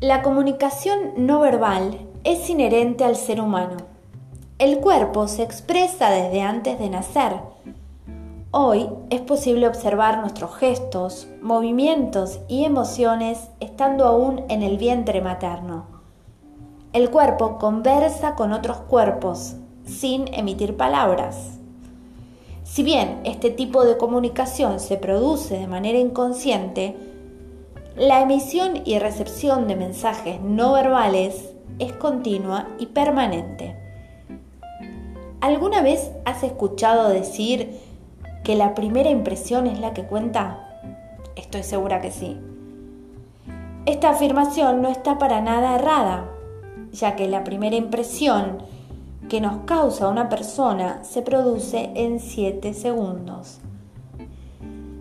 La comunicación no verbal es inherente al ser humano. El cuerpo se expresa desde antes de nacer. Hoy es posible observar nuestros gestos, movimientos y emociones estando aún en el vientre materno. El cuerpo conversa con otros cuerpos sin emitir palabras. Si bien este tipo de comunicación se produce de manera inconsciente, la emisión y recepción de mensajes no verbales es continua y permanente. ¿Alguna vez has escuchado decir que la primera impresión es la que cuenta? Estoy segura que sí. Esta afirmación no está para nada errada, ya que la primera impresión que nos causa una persona se produce en 7 segundos.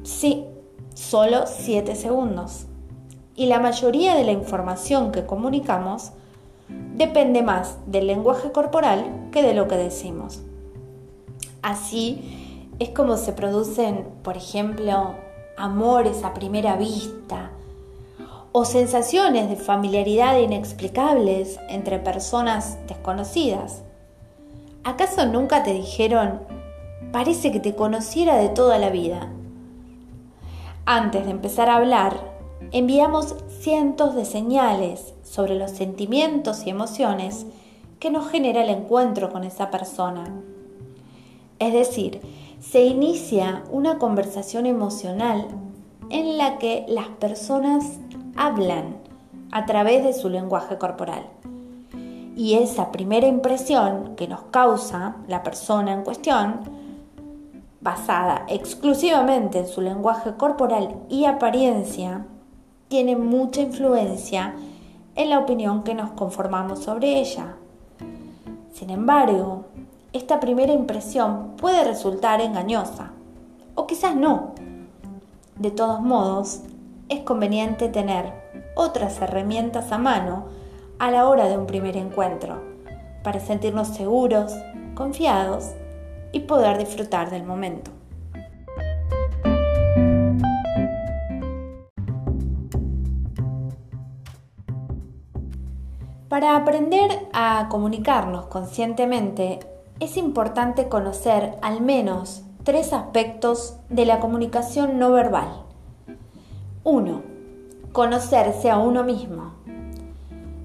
Sí, solo 7 segundos y la mayoría de la información que comunicamos depende más del lenguaje corporal que de lo que decimos. Así es como se producen, por ejemplo, amores a primera vista o sensaciones de familiaridad inexplicables entre personas desconocidas. ¿Acaso nunca te dijeron, parece que te conociera de toda la vida? Antes de empezar a hablar, enviamos cientos de señales sobre los sentimientos y emociones que nos genera el encuentro con esa persona. Es decir, se inicia una conversación emocional en la que las personas hablan a través de su lenguaje corporal. Y esa primera impresión que nos causa la persona en cuestión, basada exclusivamente en su lenguaje corporal y apariencia, tiene mucha influencia en la opinión que nos conformamos sobre ella. Sin embargo, esta primera impresión puede resultar engañosa, o quizás no. De todos modos, es conveniente tener otras herramientas a mano a la hora de un primer encuentro, para sentirnos seguros, confiados y poder disfrutar del momento. Para aprender a comunicarnos conscientemente es importante conocer al menos tres aspectos de la comunicación no verbal. 1. Conocerse a uno mismo.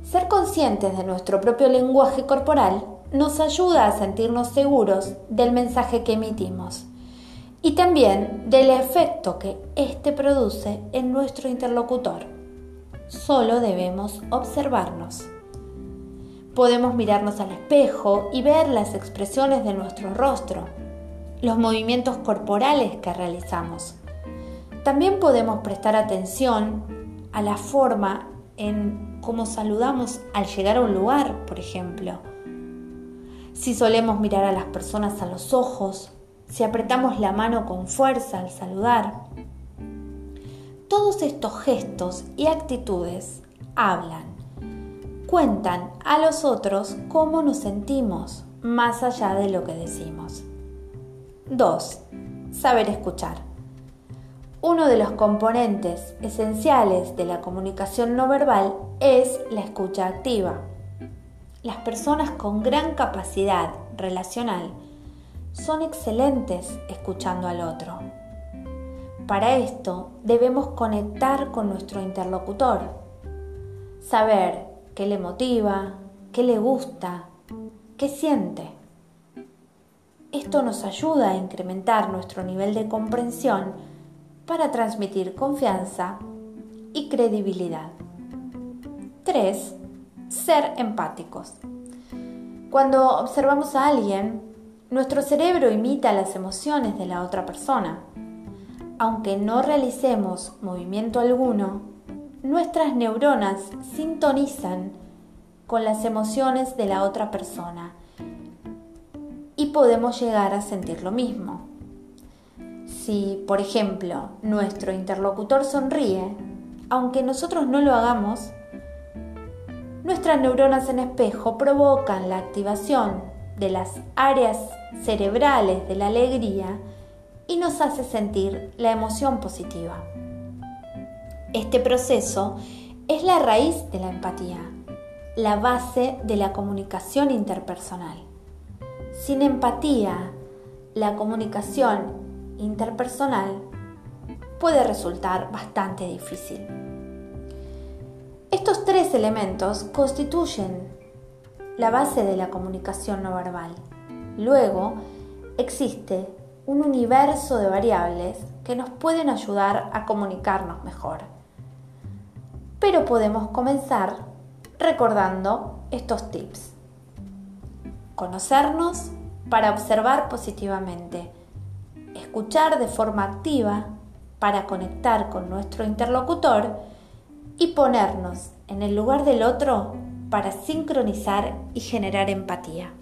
Ser conscientes de nuestro propio lenguaje corporal nos ayuda a sentirnos seguros del mensaje que emitimos y también del efecto que éste produce en nuestro interlocutor. Solo debemos observarnos. Podemos mirarnos al espejo y ver las expresiones de nuestro rostro, los movimientos corporales que realizamos. También podemos prestar atención a la forma en cómo saludamos al llegar a un lugar, por ejemplo. Si solemos mirar a las personas a los ojos, si apretamos la mano con fuerza al saludar. Todos estos gestos y actitudes hablan cuentan a los otros cómo nos sentimos, más allá de lo que decimos. 2. Saber escuchar. Uno de los componentes esenciales de la comunicación no verbal es la escucha activa. Las personas con gran capacidad relacional son excelentes escuchando al otro. Para esto debemos conectar con nuestro interlocutor, saber qué le motiva, qué le gusta, qué siente. Esto nos ayuda a incrementar nuestro nivel de comprensión para transmitir confianza y credibilidad. 3. Ser empáticos. Cuando observamos a alguien, nuestro cerebro imita las emociones de la otra persona. Aunque no realicemos movimiento alguno, nuestras neuronas sintonizan con las emociones de la otra persona y podemos llegar a sentir lo mismo. Si, por ejemplo, nuestro interlocutor sonríe, aunque nosotros no lo hagamos, nuestras neuronas en espejo provocan la activación de las áreas cerebrales de la alegría y nos hace sentir la emoción positiva. Este proceso es la raíz de la empatía, la base de la comunicación interpersonal. Sin empatía, la comunicación interpersonal puede resultar bastante difícil. Estos tres elementos constituyen la base de la comunicación no verbal. Luego, existe un universo de variables que nos pueden ayudar a comunicarnos mejor. Pero podemos comenzar recordando estos tips. Conocernos para observar positivamente. Escuchar de forma activa para conectar con nuestro interlocutor y ponernos en el lugar del otro para sincronizar y generar empatía.